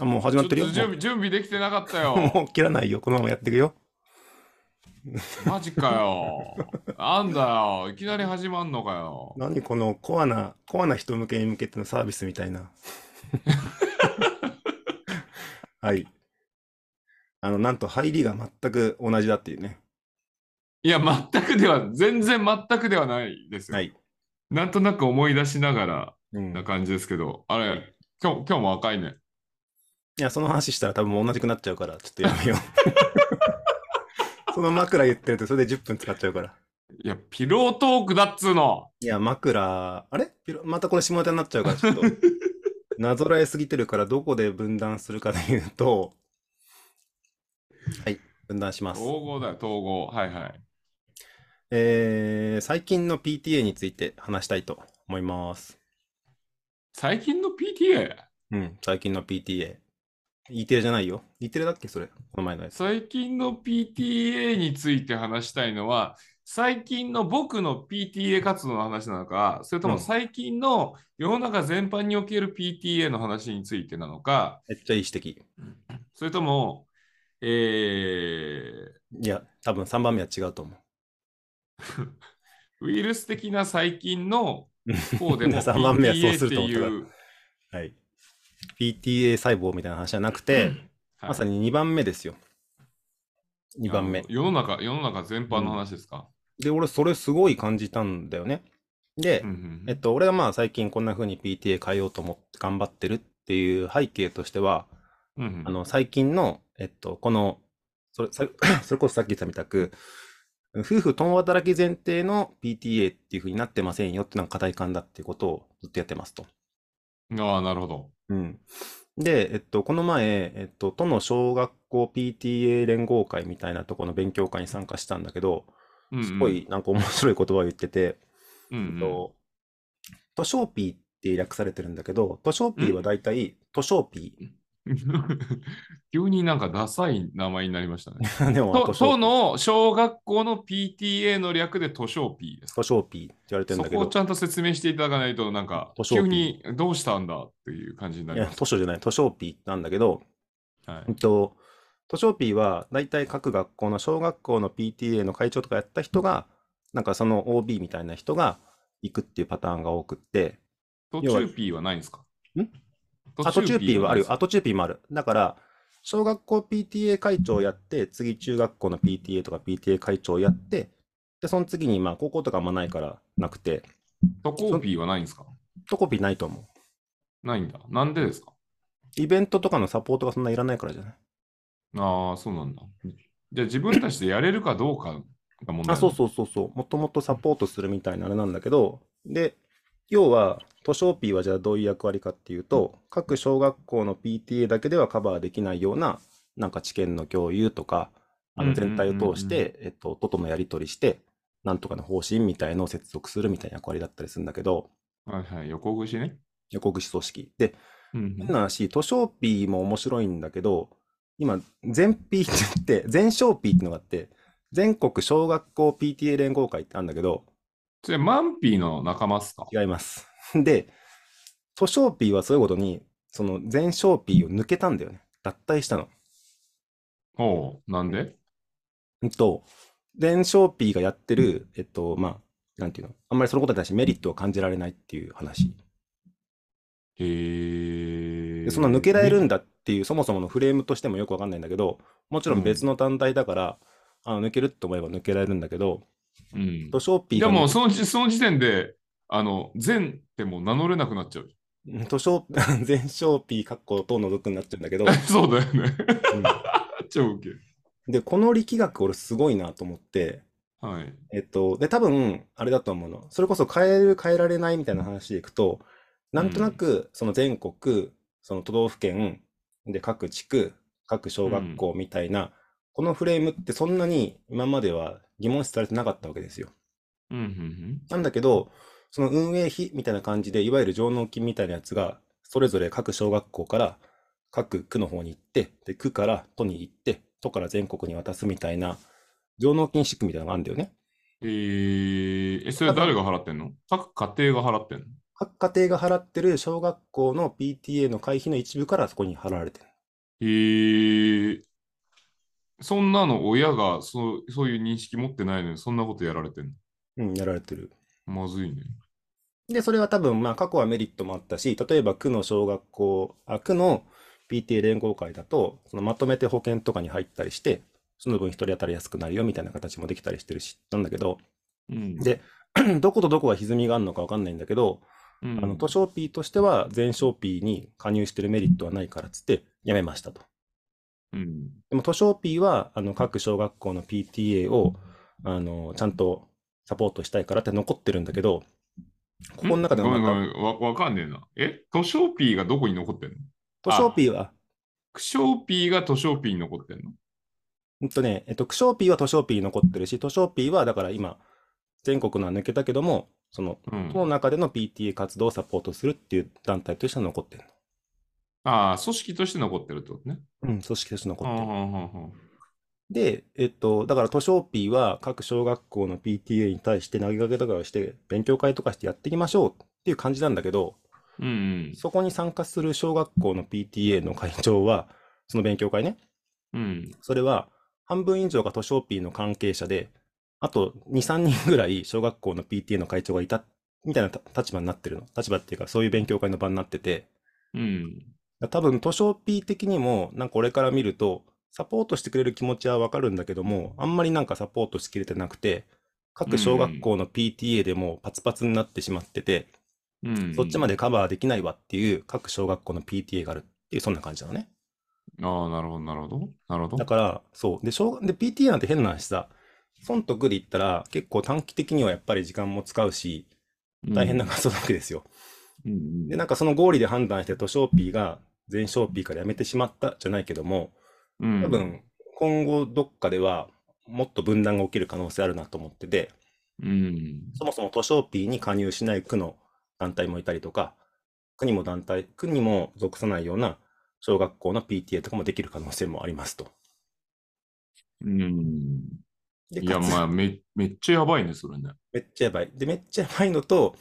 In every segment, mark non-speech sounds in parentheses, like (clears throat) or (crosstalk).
あ、もう始まってるよ。準備準備できてなかったよ。(laughs) もう切らないよ。このままやっていくよ。(laughs) マジかよ。なんだよ。いきなり始まんのかよ。何このコアな、コアな人向けに向けてのサービスみたいな。(laughs) はい。あの、なんと入りが全く同じだっていうね。いや、全くでは、全然全くではないですよ。はい。なんとなく思い出しながらうん。ない感じですけど、あれ、今日今日も赤いね。や、その話したら多分同じくなっちゃうから、ちょっとやめよう。(laughs) その枕言ってるとそれで10分使っちゃうから。いや、ピロートークだっつうの。いや、枕、あれ？ピロまたこれ下ネタになっちゃうから、ちょっと。(laughs) なぞらえすぎてるから、どこで分断するかで言うと、はい、分断します。統合だよ、統合。はいはい。えー、最近の PTA について話したいと思います。最近の PTA? うん、最近の PTA。E テレじゃないよ。E テレだっけそれ？この前のやつ。最近の PTA について話したいのは、最近の僕の PTA 活動の話なのか、それとうんも最近の世の中全般における PTA の話についてなのか、めっちゃいい指摘。それとも、えいや、多分3番目は違うと思う。ー、ウイルス的な最近の方でも (laughs) 3番目はそう PTA ってするとう、はい。PTA 細胞みたいな話じゃなくて、はいまさに2番目ですよ。2番目。世の中、世の中全般の話ですか？で、俺、それすごい感じたんだよね。で、うんうんうんえっと、俺がまあ最近こんな風に PTA 変えようと思って頑張ってるっていう背景としては、うんうんあの、最近の、えっと、この、それ、さ (coughs) それこそさっき言ったみたく、夫婦共働き前提の PTA っていう風になってませんよっていうのが課題感だっていうことをずっとやってますと。ああ、なるほど。うん。で、えっと、この前、えっと、都の小学校 PTA 連合会みたいなところの勉強会に参加したんだけど、うんうん。すごいなんか面白い言葉を言ってて、うんうん。えっと、図書ピーって略されてるんだけど、図書ピーはだいたい図書ピ急になんかダサい名前になりましたね。ー。(laughs) でも、と図書都の小学校の PTA の略で図書 P です。図書ピーって言われてるんだけどそこをち、ゃんと説明していただかないと、なんか P 急にどうしたんだっていう感じにないりや、ます。図書じゃない、図書ピーなんだけど、はいえっと、図書ピーはだいたい各学校の小学校の PTA の会長とかやった人が、なんかその OB みたいな人が行くっていうパターンが多くって、途中 P はないんですか？ん？あ、途中 P はあるよ。あ、と途中 P もある。だから、小学校 PTA 会長やって、次中学校の PTA とか PTA 会長やって、で、その次に、まあ、高校とかあんまないからなくて、都校 P はないんですか？トコピーないと思ないんだ。なんでですか？う。イベントとかのサポートがそんないらないからじゃない？ああ、そうなんだ。じゃあ自分たちでやれるかどうかが問題あ、そうそうそうそう。もともとサポートするみたいなあれなんだけど、で、要は、図書 P はじゃあどういう役割かっていうと、各小学校の PTA だけではカバーできないような、なんか知見の共有とか、あの全体を通して、えっと、都とのやり取りして、なんとかの方針みたいのを接続するみたいな役割だったりするんだけど、はいはい。横串ね。横串組織。で、うん変な話、図書 P も面白いんだけど、今、全 P って言って、全小 P ってのがあって、全国小学校 PTA 連合会ってあるんだけど、それマンピーの仲間っすか？違います。(laughs) で、図書 P はそういうことに、その全小 P を抜けたんだよね。脱退したの。おう、なんで？うんと、全小 P がやってる、えっと、まあ、なんていうの、あんまりそのことに対してメリットを感じられないっていう話。へえ。でそんな抜けられるんだっていう、そもそものフレームとしてもよくわかんないんだけど、もちろん別の団体だから、あの抜けるって思えば抜けられるんだけど、うん。図書 P でがもその時、その時点で、あの、全ってもう名乗れなくなっちゃう。うん図書、(laughs) 全小 P 括弧等の属になっちゃうんだけど、(laughs) そうだよね。超ウケる。で、この力学俺すごいなと思って、はい。えっと、で、多分、あれだと思うの。それこそ変える、変えられないみたいな話でいくと、なんとなく、その全国、その都道府県、で、各地区、各小学校みたいな、このフレームってそんなに今までは疑問視されてなかったわけですよ。うんうんなんだけど、その運営費みたいな感じで、いわゆる上納金みたいなやつが、それぞれ各小学校から各区の方に行って、で、区から都に行って、都から全国に渡すみたいな、上納金仕組みみたいなのがあるんだよね。えー、え、それ誰が払ってんの？各家庭が払ってんの？各家庭が払ってる小学校の PTA の会費の一部からそこに払われてる。えー、そんなの親がそうそういう認識持ってないのにそんなことやられてんうん、やられてる。のまずいね。で、それは多分、まあ、過去はメリットもあったし、例えば区の小学校、あ、区の PTA 連合会だと、そのまとめて保険とかに入ったりして、その分一人当たり安くなるよみたいな形もできたりしてるし、なんだけど、うん。で、(clears throat) どことどこが歪みがあるのかわかんないんだけど、うん、あの、図書 P としては全商 P に加入してるメリットはないからっつって、やめましたと。うん。でも図書 P は、あの、各小学校の PTA を、あの、ちゃんとサポートしたいからって残ってるんだけど、ここの中でもわわかんねえな。え？図書ピーがどこに残ってんの？図書 P は、クショーピーが図書ピーに残ってんの？うんとね、えっと、クショーピーは図書ピーに残ってるし、図書ピーはだから今、全国のは抜けたけども、その、うん。その中での PTA 活動をサポートするっていう団体としては残ってるああ、組織として残ってるってことね。の。うん、組織として残ってる。で、えっと、だから図書ピーは各小学校の PTA に対して投げかけとかをして、勉強会とかしてやっていきましょうっていう感じなんだけど、うんうん。そこに参加する小学校の PTA の会長は、その勉強会ね、うん。それは半分以上が図書ピーの関係者で、あと2、3人ぐらい小学校の PTA の会長がいた、みたいなた立場になってるの。立場っていうか、そういう勉強会の場になってて、うん。多分図書 P 的にも、なんか俺から見ると、サポートしてくれる気持ちはわかるんだけども、あんまりなんかサポートしきれてなくて、各小学校の PTA でもパツパツになってしまってて、うん。そっちまでカバーできないわっていう各小学校の PTA があるっていう、そんな感じなのね。ああ、なるほど、なるほど。なるほど。だから、そう。で、小で PTA なんて変な話さ、損得で言ったら結構短期的にはやっぱり時間も使うし、大変な活動なわけですよ。うんうんで、なんかその合理で判断して図書 P が全小 P からやめてしまったじゃないけども、うん多分今後どっかではもっと分断が起きる可能性あるなと思ってて、うん。そもそも図書 P に加入しない区の団体もいたりとか、区にも団体、区にも属さないような小学校の PTA とかもできる可能性もありますと。うん。で、いや、まあ、め、めっちゃやばいね、それね。めっちゃやばい。で、めっちゃやばいのと、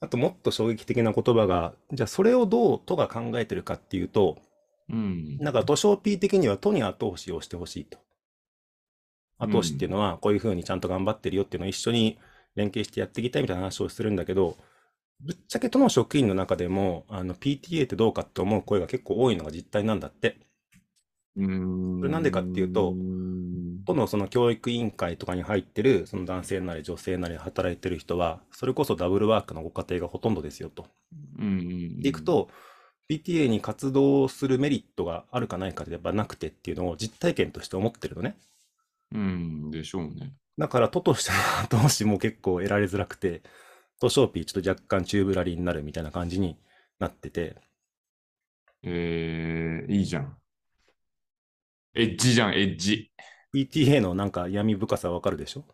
あともっと衝撃的な言葉が、じゃあそれをどう都が考えてるかっていうと、うん。なんか図書 P 的には都に後押しをしてほしいと。後押しっていうのは、こういうふうにちゃんと頑張ってるよっていうのを一緒に連携してやっていきたいみたいな話をするんだけど、ぶっちゃけ都の職員の中でも、あの PTA ってどうかって思う声が結構多いのが実態なんだって。うん。これなんでかっていうとうん都のその教育委員会とかに入ってる、その男性なり女性なり働いてる人は、それこそダブルワークのご家庭がほとんどですよと。うん。でいくと、PTA に活動するメリットがあるかないかでやっぱなくてっていうのを実体験として思ってるのね。うん、でしょうね。だから都としての後押しも結構得られづらくて、図書ピーちょっと若干チューブラリーになるみたいな感じになってて、えー、いいじゃん。エッジじゃん、エッジ。PTA のなんか闇深さわかるでしょ？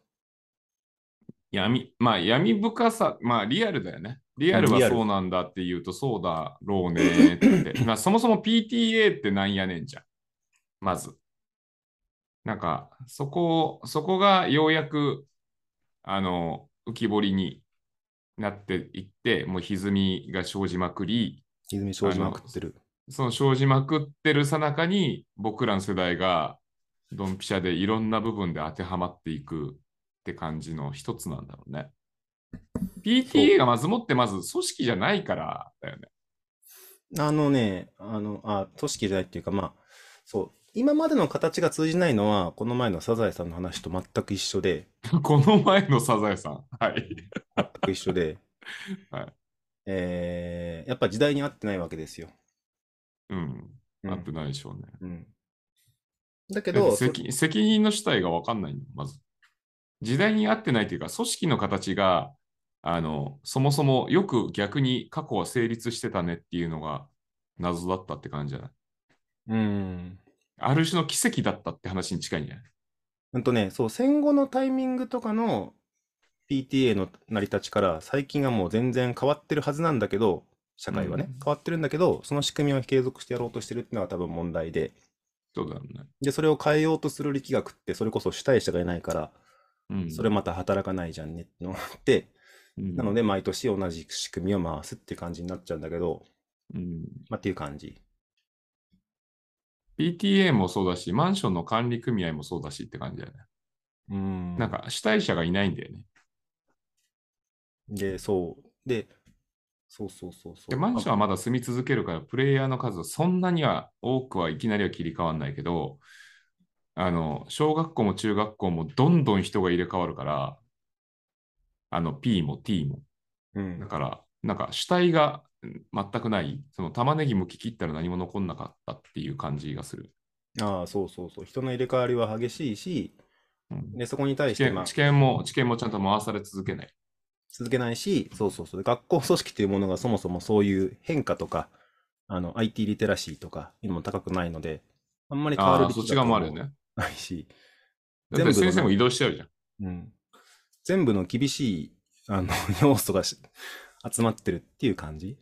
闇、まあ闇深さ、まあリアルだよね。リアルはそうなんだって言うとそうだろうねって。(clears throat) まあそもそも PTA ってなんやねんじゃん。まず。なんか、そこ、そこがようやく、あの、浮き彫りになっていって、もう歪みが生じまくり、泉生じまくってる。その生じまくってるさなかに、僕らの世代がドンピシャでいろんな部分で当てはまっていくって感じの一つなんだろうね。PTA がまずもってまず組織じゃないからだよね。あのね、あの、あ、組織じゃないっていうか、まあ、そう、今までの形が通じないのは、この前のサザエさんの話と全く一緒で、(laughs) この前のサザエさん？はい。全く一緒で、(laughs) はいえーやっぱ時代に合ってないわけですよ。うん。うん合ってないでしょうね。うんだけど、そ責責任の主体が分かんないの、まず。時代に合ってないというか、組織の形が、あの、そもそもよく逆に過去は成立してたねっていうのが謎だったって感じじゃない？うん。ある種の奇跡だったって話に近いんじゃない？うんとね、そう、戦後のタイミングとかの PTA の成り立ちから最近はもう全然変わってるはずなんだけど、社会はね、うん変わってるんだけど、その仕組みを継続してやろうとしてるっていうのが多分問題で、そうだよね。で、それを変えようとする力学って、それこそ主体者がいないから、うん、それまた働かないじゃんねってのがあって、うんなので、毎年同じ仕組みを回すって感じになっちゃうんだけど、うん、まあ、っていう感じ。PTA もそうだし、マンションの管理組合もそうだしって感じだよね。うんなんか主体者がいないんだよね。で、そう。で、そうそうそうそう。で、マンションはまだ住み続けるから、プレイヤーの数はそんなには多くはいきなりは切り替わらないけど、あの、小学校も中学校もどんどん人が入れ替わるから、あの、P も T も。うんだから、なんか主体がうん全くない、その玉ねぎ剥き切ったら何も残んなかったっていう感じがする。ああ、そうそうそう。人の入れ替わりは激しいし、うんで、そこに対して、まあ知、見も、知見もちゃんと回され続けない。続けないし、そうそうそう。学校組織というものがそもそもそういう変化とか、あの、IT リテラシーとか、いうのも高くないので、あんまり変わるべきそっち側もあるよね。ないし、全部の先生も移動しちゃうじゃん。うん。全部の厳しい、あの、(laughs) 要素がし集まってるっていう感じ。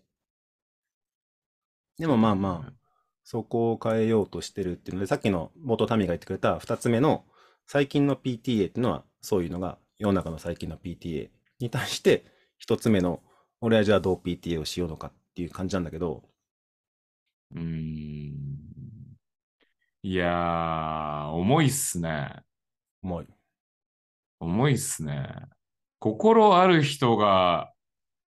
でもまあまあ、そこを変えようとしてるっていうので、さっきの元民が言ってくれた二つ目の最近の PTA っていうのは、そういうのが世の中の最近の PTA に対して、一つ目の、俺はじゃあどう PTA をしようのかっていう感じなんだけど、うーん。いやー、重いっすね。重い。重いっすね。心ある人が、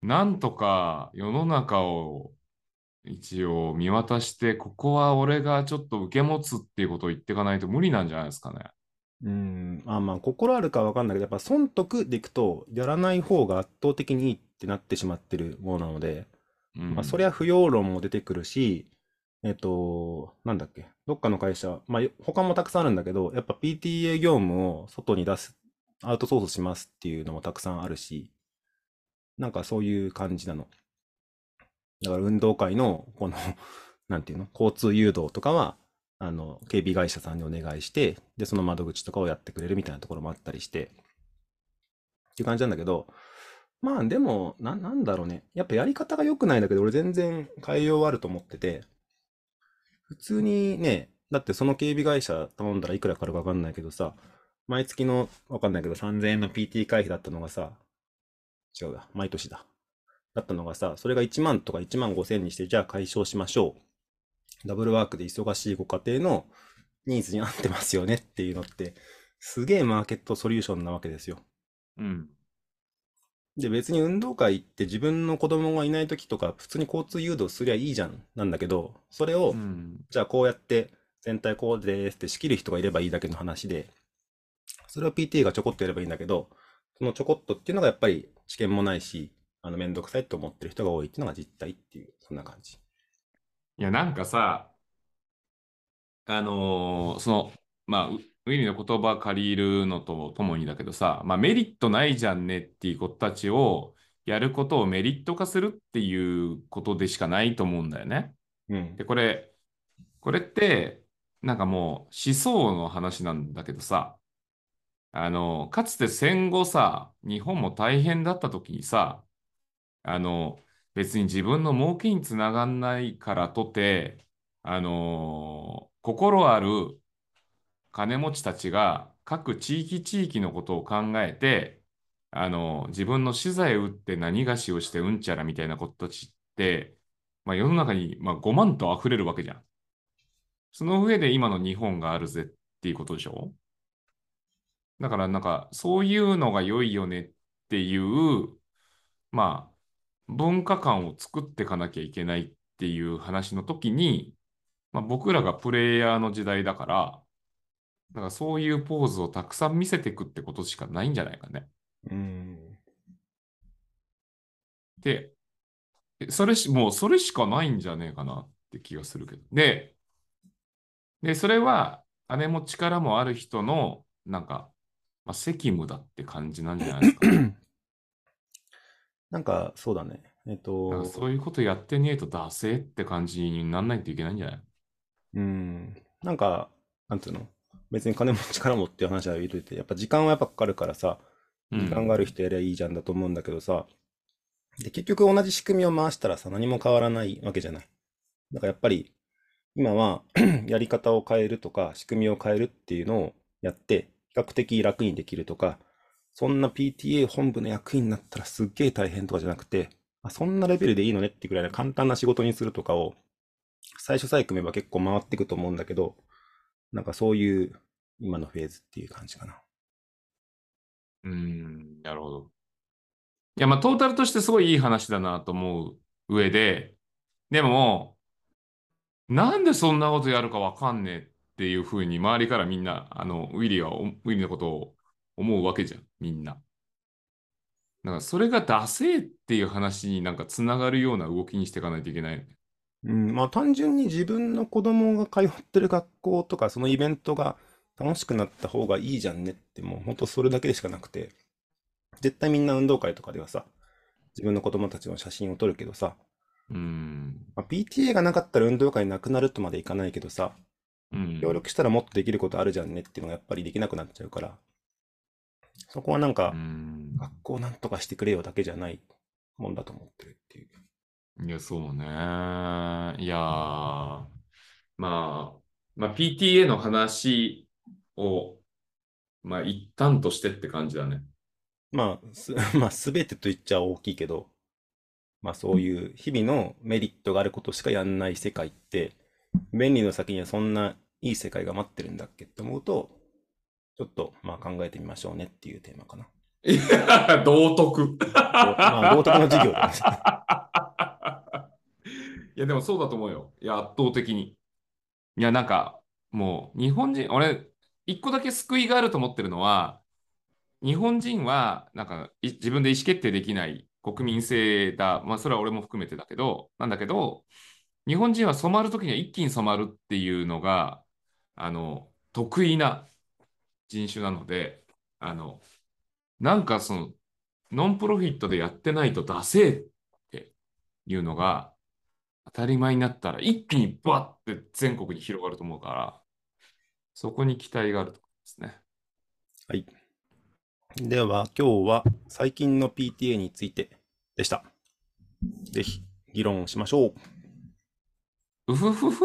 なんとか世の中を一応見渡して、ここは俺がちょっと受け持つっていうことを言っていかないと無理なんじゃないですかね。うん、まあまあ、心あるかわかんないけど、やっぱ損得でいくと、やらない方が圧倒的にいいってなってしまってるものなので、うんまあ、そりゃ不要論も出てくるし、えっと、なんだっけ、どっかの会社、まあ、他もたくさんあるんだけど、やっぱ PTA 業務を外に出す、アウトソースしますっていうのもたくさんあるし、なんかそういう感じなの。だから運動会の、この、なんていうの、交通誘導とかは、あの、警備会社さんにお願いして、で、その窓口とかをやってくれるみたいなところもあったりして、っていう感じなんだけど、まあでも、な、なんだろうね。やっぱやり方が良くないんだけど、俺全然変えようあると思ってて、普通にね、だってその警備会社頼んだらいくらかかるかわかんないけどさ、毎月の、わかんないけど3000円の PT 会費だったのがさ、違うだ、毎年だ。だったのがさ、それが1万とか1万5千にして、じゃあ解消しましょう。ダブルワークで忙しいご家庭のニーズに合ってますよねっていうのって、すげえマーケットソリューションなわけですよ。うん。で、別に運動会って自分の子供がいない時とか、普通に交通誘導すりゃいいじゃん、なんだけど、それを、うん。じゃあこうやって全体こうですって仕切る人がいればいいだけの話で、それを PTA がちょこっとやればいいんだけど、そのちょこっとっていうのがやっぱり知見もないし、あの、めんどくさいと思ってる人が多いっていうのが実態っていう、そんな感じ。いや、なんかさ、あのーその、まあ、ウウィリーの言葉借りるのとともにだけどさ、まあ、メリットないじゃんねっていう子たちをやることをメリット化するっていうことでしかないと思うんだよね。うんで、。これ、これって、なんかもう思想の話なんだけどさ、あの、かつて戦後さ、日本も大変だった時にさ、あの、別に自分の儲けにつながんないからとて、あの、心ある金持ちたちが各地域地域のことを考えて、あの、自分の資材を売って何菓子をしてうんちゃらみたいな子たちって、まあ、世の中に、まあ、5万と溢れるわけじゃん。その上で今の日本があるぜっていうことでしょ？だからなんかそういうのが良いよねっていう、まあ、文化観を作っていかなきゃいけないっていう話の時に、まあ、僕らがプレイヤーの時代だから、だからそういうポーズをたくさん見せていくってことしかないんじゃないかね。うん。で、えそれし、もうそれしかないんじゃねえかなって気がするけど。で、で、それは姉も力もある人の、なんか、まあ、責務だって感じなんじゃないですか。(coughs) なんか、そうだね。えっとか、そういうことやってねえとダセーって感じになんないといけないんじゃない？うん。なんか、なんていうの？別に金持ちからもっていう話は言うといて、やっぱ時間はやっぱかかるからさ、うん時間がある人やりゃいいじゃんだと思うんだけどさ、で、結局同じ仕組みを回したらさ、何も変わらないわけじゃない。だからやっぱり、今は (clears throat) やり方を変えるとか、仕組みを変えるっていうのをやって、比較的楽にできるとか、そんな PTA 本部の役員になったらすっげえ大変とかじゃなくて、あそんなレベルでいいのねってぐらいの簡単な仕事にするとかを、最初さえ組めば結構回っていくと思うんだけど、なんかそういう今のフェーズっていう感じかな。うん、なるほど。いや、まあ、トータルとしてすごいいい話だなと思う上で、でも、なんでそんなことやるかわかんねえっていうふうに周りからみんな、あの、ウィリーはウィリーのことを思うわけじゃん、みんな。だからそれがダセえっていう話になんかつながるような動きにしていかないといけないよね。うん、まあ単純に自分の子供が通ってる学校とかそのイベントが楽しくなった方がいいじゃんねってもう本当それだけでしかなくて絶対みんな運動会とかではさ自分の子供たちの写真を撮るけどさ、うん。まあ、PTA がなかったら運動会なくなるとまでいかないけどさうん。協力したらもっとできることあるじゃんねっていうのがやっぱりできなくなっちゃうからそこはなんかうん。学校なんとかしてくれよだけじゃないもんだと思ってるっていう。いや、そうね。いやー、まあ、まあ、PTA の話を、まあ、一旦としてって感じだね。まあ、す、(laughs) まあ、すべてと言っちゃ大きいけど、まあそういう日々のメリットがあることしかやんない世界って、便利の先にはそんないい世界が待ってるんだっけって思うと、ちょっとまあ考えてみましょうねっていうテーマかな。いや、道徳。まあ道徳の授業だね。(laughs) いや、でもそうだと思うよ。いや、圧倒的に。いや、なんか、もう、日本人、俺、一個だけ救いがあると思ってるのは、日本人は、なんか、い自分で意思決定できない国民性だ。まあ、それは俺も含めてだけど、なんだけど、日本人は染まるときには一気に染まるっていうのが、あの、得意な人種なので、あの、なんかその、ノンプロフィットでやってないとダセえっていうのが当たり前になったら一気にバッて全国に広がると思うから、そこに期待があると思いますね。はい。では今日は最近の PTA についてでした。ぜひ議論しましょう。うふふふ